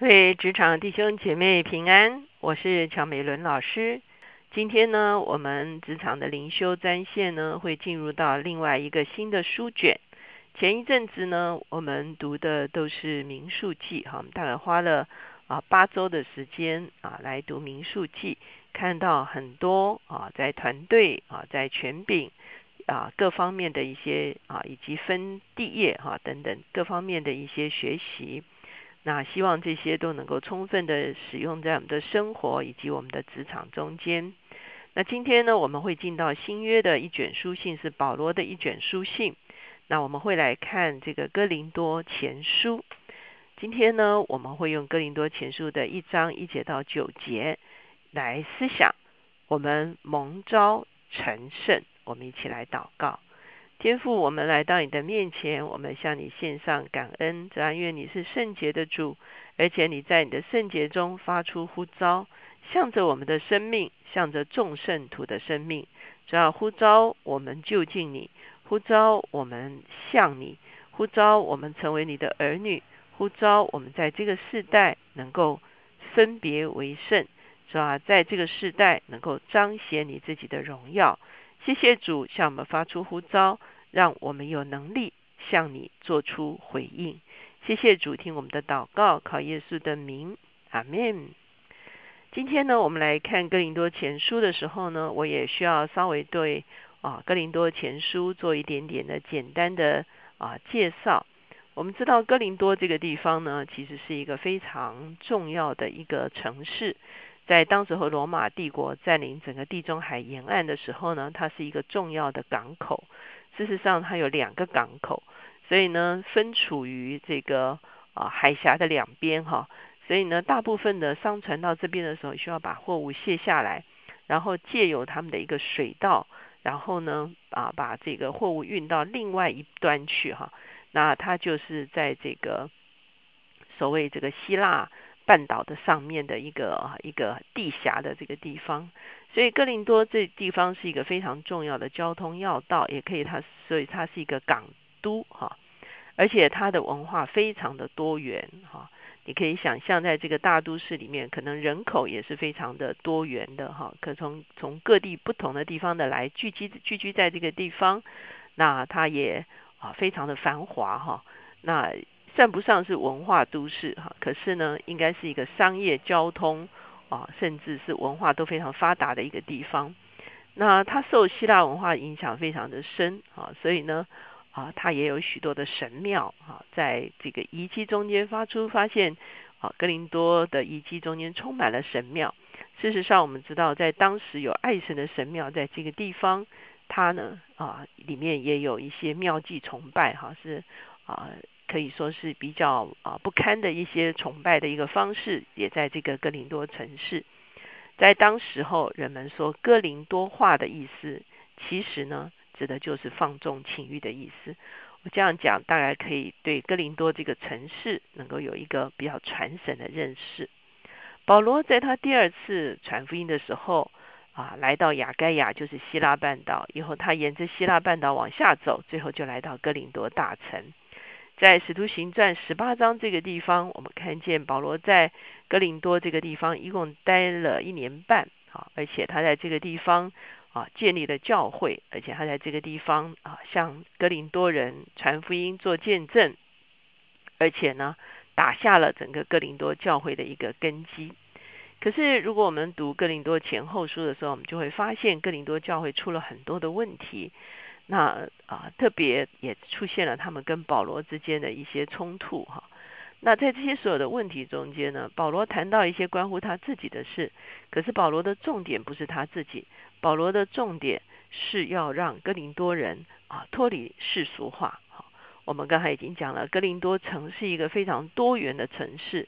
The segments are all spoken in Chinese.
各位职场弟兄姐妹平安，我是乔美伦老师。今天呢，我们职场的灵修专线呢，会进入到另外一个新的书卷。前一阵子呢，我们读的都是民数记，哈，我们大概花了啊八周的时间啊来读民数记，看到很多啊在团队啊在权柄啊各方面的一些啊以及分地业哈等等各方面的一些学习。那希望这些都能够充分的使用在我们的生活以及我们的职场中间。那今天呢，我们会进到新约的一卷书信，是保罗的一卷书信。那我们会来看这个哥林多前书。今天呢，我们会用哥林多前书的一章一节到九节来思想我们蒙召成圣。我们一起来祷告。天父，我们来到你的面前，我们向你献上感恩。只但愿你是圣洁的主，而且你在你的圣洁中发出呼召，向着我们的生命，向着众圣徒的生命，只要呼召我们就近你，呼召我们向你，呼召我们成为你的儿女，呼召我们在这个世代能够分别为圣，是吧？在这个世代能够彰显你自己的荣耀。谢谢主向我们发出呼召，让我们有能力向你做出回应。谢谢主听我们的祷告，靠耶稣的名，阿门。今天呢，我们来看哥林多前书的时候呢，我也需要稍微对啊哥林多前书做一点点的简单的啊介绍。我们知道哥林多这个地方呢，其实是一个非常重要的一个城市。在当时和罗马帝国占领整个地中海沿岸的时候呢，它是一个重要的港口。事实上，它有两个港口，所以呢，分处于这个啊海峡的两边哈。所以呢，大部分的商船到这边的时候，需要把货物卸下来，然后借由他们的一个水道，然后呢啊把这个货物运到另外一端去哈。那它就是在这个所谓这个希腊。半岛的上面的一个一个地峡的这个地方，所以哥林多这地方是一个非常重要的交通要道，也可以它所以它是一个港都哈，而且它的文化非常的多元哈，你可以想象在这个大都市里面，可能人口也是非常的多元的哈，可从从各地不同的地方的来聚集聚居在这个地方，那它也啊非常的繁华哈，那。算不上是文化都市哈，可是呢，应该是一个商业交通啊，甚至是文化都非常发达的一个地方。那它受希腊文化影响非常的深啊，所以呢啊，它也有许多的神庙啊，在这个遗迹中间发出发现啊，格林多的遗迹中间充满了神庙。事实上，我们知道在当时有爱神的神庙在这个地方，它呢啊里面也有一些庙祭崇拜哈，是啊。可以说是比较啊不堪的一些崇拜的一个方式，也在这个哥林多城市。在当时候，人们说哥林多话的意思，其实呢，指的就是放纵情欲的意思。我这样讲，大概可以对哥林多这个城市能够有一个比较传神的认识。保罗在他第二次传福音的时候啊，来到雅盖亚，就是希腊半岛，以后他沿着希腊半岛往下走，最后就来到哥林多大城。在使徒行传十八章这个地方，我们看见保罗在哥林多这个地方一共待了一年半啊，而且他在这个地方啊建立了教会，而且他在这个地方啊向哥林多人传福音做见证，而且呢打下了整个哥林多教会的一个根基。可是如果我们读哥林多前后书的时候，我们就会发现哥林多教会出了很多的问题。那啊，特别也出现了他们跟保罗之间的一些冲突哈。那在这些所有的问题中间呢，保罗谈到一些关乎他自己的事，可是保罗的重点不是他自己，保罗的重点是要让哥林多人啊脱离世俗化。哈，我们刚才已经讲了，哥林多城是一个非常多元的城市，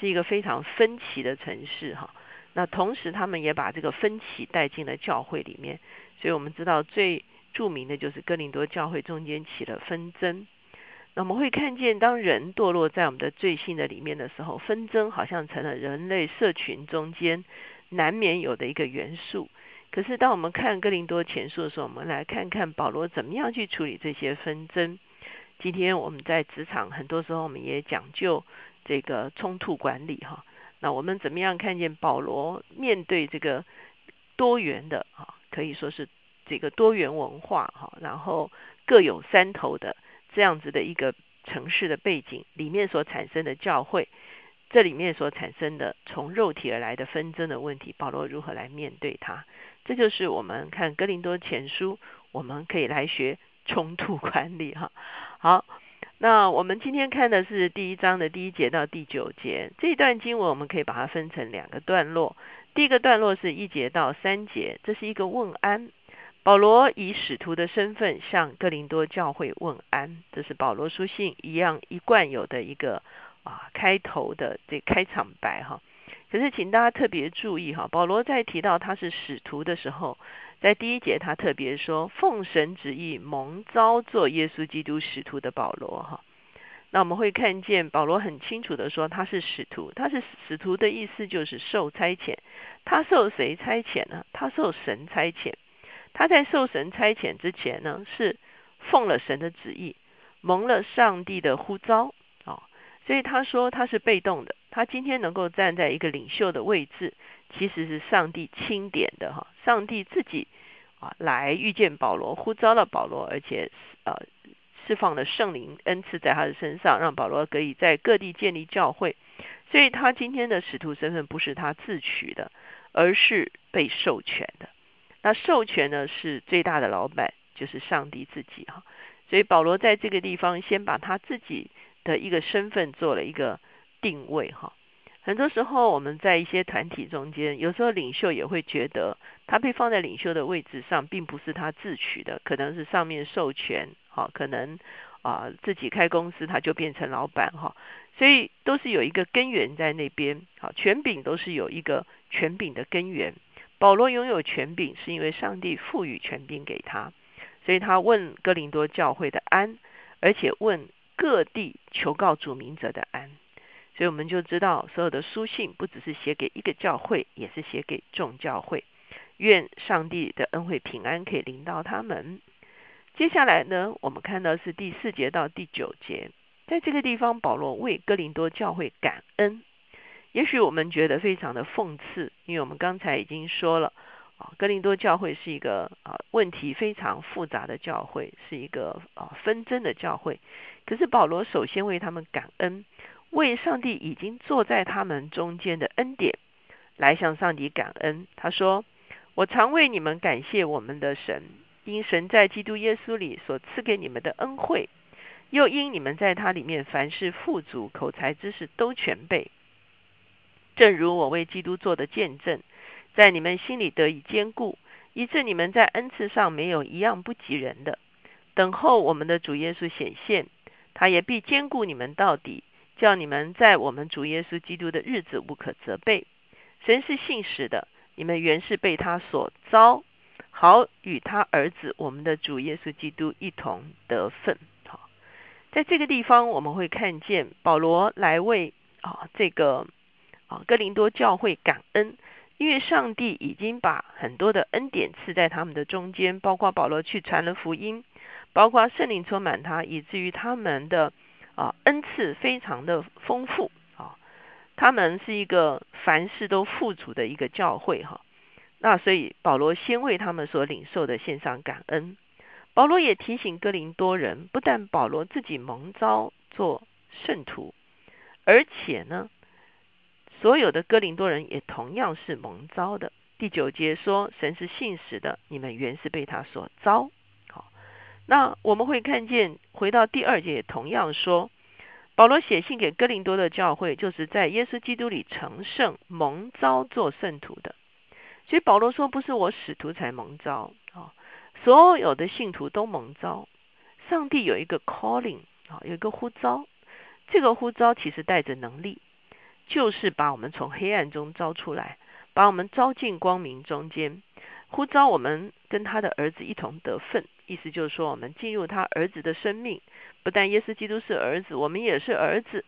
是一个非常分歧的城市哈。那同时他们也把这个分歧带进了教会里面，所以我们知道最。著名的就是哥林多教会中间起了纷争，那我们会看见，当人堕落在我们的罪性的里面的时候，纷争好像成了人类社群中间难免有的一个元素。可是当我们看哥林多前书的时候，我们来看看保罗怎么样去处理这些纷争。今天我们在职场，很多时候我们也讲究这个冲突管理哈。那我们怎么样看见保罗面对这个多元的啊，可以说是这个多元文化哈，然后各有山头的这样子的一个城市的背景里面所产生的教会，这里面所产生的从肉体而来的纷争的问题，保罗如何来面对它？这就是我们看哥林多前书，我们可以来学冲突管理哈。好。那我们今天看的是第一章的第一节到第九节这一段经文，我们可以把它分成两个段落。第一个段落是一节到三节，这是一个问安。保罗以使徒的身份向哥林多教会问安，这是保罗书信一样一贯有的一个啊开头的这开场白哈。可是请大家特别注意哈，保罗在提到他是使徒的时候。在第一节，他特别说：“奉神旨意蒙召做耶稣基督使徒的保罗。”哈，那我们会看见保罗很清楚的说他是使徒。他是使徒的意思就是受差遣。他受谁差遣呢？他受神差遣。他在受神差遣之前呢，是奉了神的旨意，蒙了上帝的呼召。哦，所以他说他是被动的。他今天能够站在一个领袖的位置。其实是上帝钦点的哈，上帝自己啊来遇见保罗，呼召了保罗，而且呃释放了圣灵恩赐在他的身上，让保罗可以在各地建立教会。所以他今天的使徒身份不是他自取的，而是被授权的。那授权呢是最大的老板，就是上帝自己哈。所以保罗在这个地方先把他自己的一个身份做了一个定位哈。很多时候，我们在一些团体中间，有时候领袖也会觉得，他被放在领袖的位置上，并不是他自取的，可能是上面授权，哈，可能啊自己开公司他就变成老板，哈，所以都是有一个根源在那边，好，权柄都是有一个权柄的根源。保罗拥有权柄，是因为上帝赋予权柄给他，所以他问哥林多教会的安，而且问各地求告主名者的安。所以我们就知道，所有的书信不只是写给一个教会，也是写给众教会。愿上帝的恩惠平安可以临到他们。接下来呢，我们看到是第四节到第九节，在这个地方，保罗为哥林多教会感恩。也许我们觉得非常的讽刺，因为我们刚才已经说了，啊，哥林多教会是一个啊问题非常复杂的教会，是一个啊纷争的教会。可是保罗首先为他们感恩。为上帝已经坐在他们中间的恩典，来向上帝感恩。他说：“我常为你们感谢我们的神，因神在基督耶稣里所赐给你们的恩惠，又因你们在他里面凡事富足，口才知识都全备。正如我为基督做的见证，在你们心里得以坚固，以致你们在恩赐上没有一样不及人的。等候我们的主耶稣显现，他也必坚固你们到底。”叫你们在我们主耶稣基督的日子无可责备。神是信实的，你们原是被他所招，好与他儿子我们的主耶稣基督一同得份。好，在这个地方我们会看见保罗来为啊这个啊哥林多教会感恩，因为上帝已经把很多的恩典赐在他们的中间，包括保罗去传了福音，包括圣灵充满他，以至于他们的。啊，恩赐非常的丰富啊，他们是一个凡事都富足的一个教会哈。那所以保罗先为他们所领受的献上感恩。保罗也提醒哥林多人，不但保罗自己蒙召做圣徒，而且呢，所有的哥林多人也同样是蒙召的。第九节说，神是信实的，你们原是被他所召。那我们会看见，回到第二节，同样说，保罗写信给哥林多的教会，就是在耶稣基督里成圣、蒙召做圣徒的。所以保罗说，不是我使徒才蒙召啊，所有的信徒都蒙召。上帝有一个 calling 啊，有一个呼召，这个呼召其实带着能力，就是把我们从黑暗中招出来，把我们招进光明中间，呼召我们跟他的儿子一同得份。意思就是说，我们进入他儿子的生命，不但耶稣基督是儿子，我们也是儿子。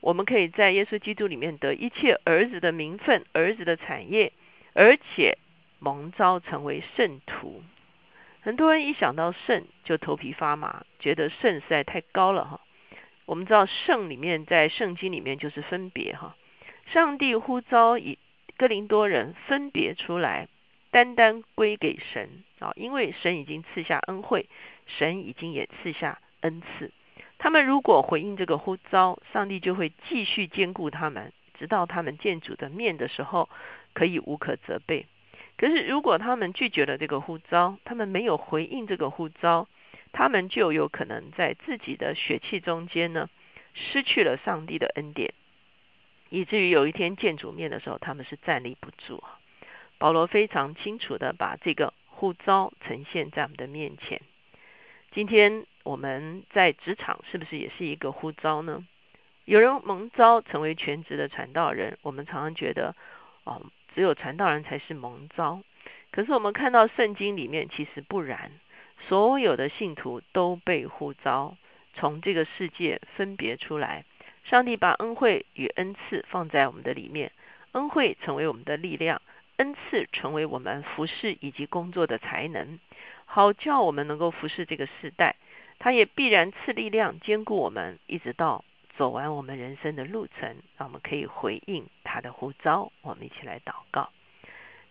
我们可以在耶稣基督里面得一切儿子的名分、儿子的产业，而且蒙召成为圣徒。很多人一想到圣就头皮发麻，觉得圣实在太高了哈。我们知道圣里面在圣经里面就是分别哈，上帝呼召以哥林多人分别出来，单单归给神啊，因为神已经赐下恩惠，神已经也赐下恩赐。他们如果回应这个呼召，上帝就会继续兼顾他们，直到他们见主的面的时候，可以无可责备。可是如果他们拒绝了这个呼召，他们没有回应这个呼召，他们就有可能在自己的血气中间呢，失去了上帝的恩典，以至于有一天见主面的时候，他们是站立不住。保罗非常清楚的把这个呼召呈现在我们的面前。今天我们在职场是不是也是一个呼召呢？有人蒙召成为全职的传道人，我们常常觉得，哦，只有传道人才是蒙召。可是我们看到圣经里面其实不然。所有的信徒都被呼召从这个世界分别出来。上帝把恩惠与恩赐放在我们的里面，恩惠成为我们的力量，恩赐成为我们服侍以及工作的才能，好叫我们能够服侍这个时代。他也必然赐力量兼顾我们，一直到走完我们人生的路程，让我们可以回应他的呼召。我们一起来祷告，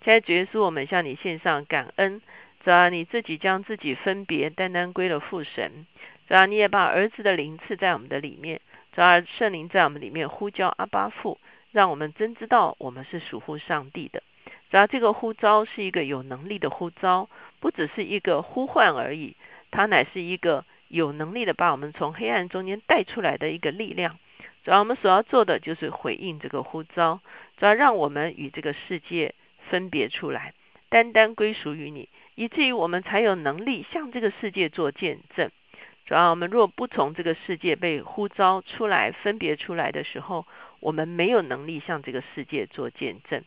亲爱的主耶稣，我们向你献上感恩。主啊，你自己将自己分别，单单归了父神。主啊，你也把儿子的灵赐在我们的里面。主啊，圣灵在我们里面呼叫阿巴父，让我们真知道我们是属乎上帝的。主啊，这个呼召是一个有能力的呼召，不只是一个呼唤而已，它乃是一个有能力的把我们从黑暗中间带出来的一个力量。主要，我们所要做的就是回应这个呼召，主要让我们与这个世界分别出来，单单归属于你。以至于我们才有能力向这个世界做见证。主要我们若不从这个世界被呼召出来、分别出来的时候，我们没有能力向这个世界做见证。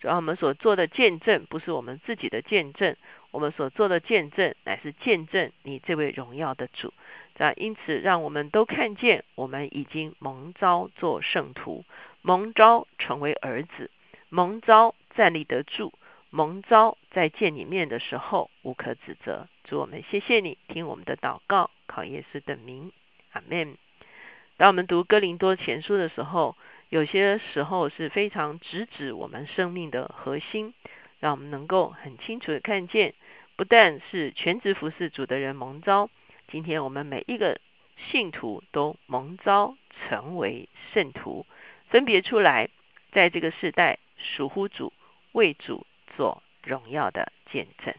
主要我们所做的见证不是我们自己的见证，我们所做的见证乃是见证你这位荣耀的主。这因此，让我们都看见我们已经蒙召做圣徒，蒙召成为儿子，蒙召站立得住。蒙召在见你面的时候无可指责，主我们谢谢你听我们的祷告，考耶稣的名，阿门。当我们读哥林多前书的时候，有些时候是非常直指我们生命的核心，让我们能够很清楚的看见，不但是全职服侍主的人蒙召，今天我们每一个信徒都蒙召成为圣徒，分别出来，在这个时代属乎主，为主。做荣耀的见证。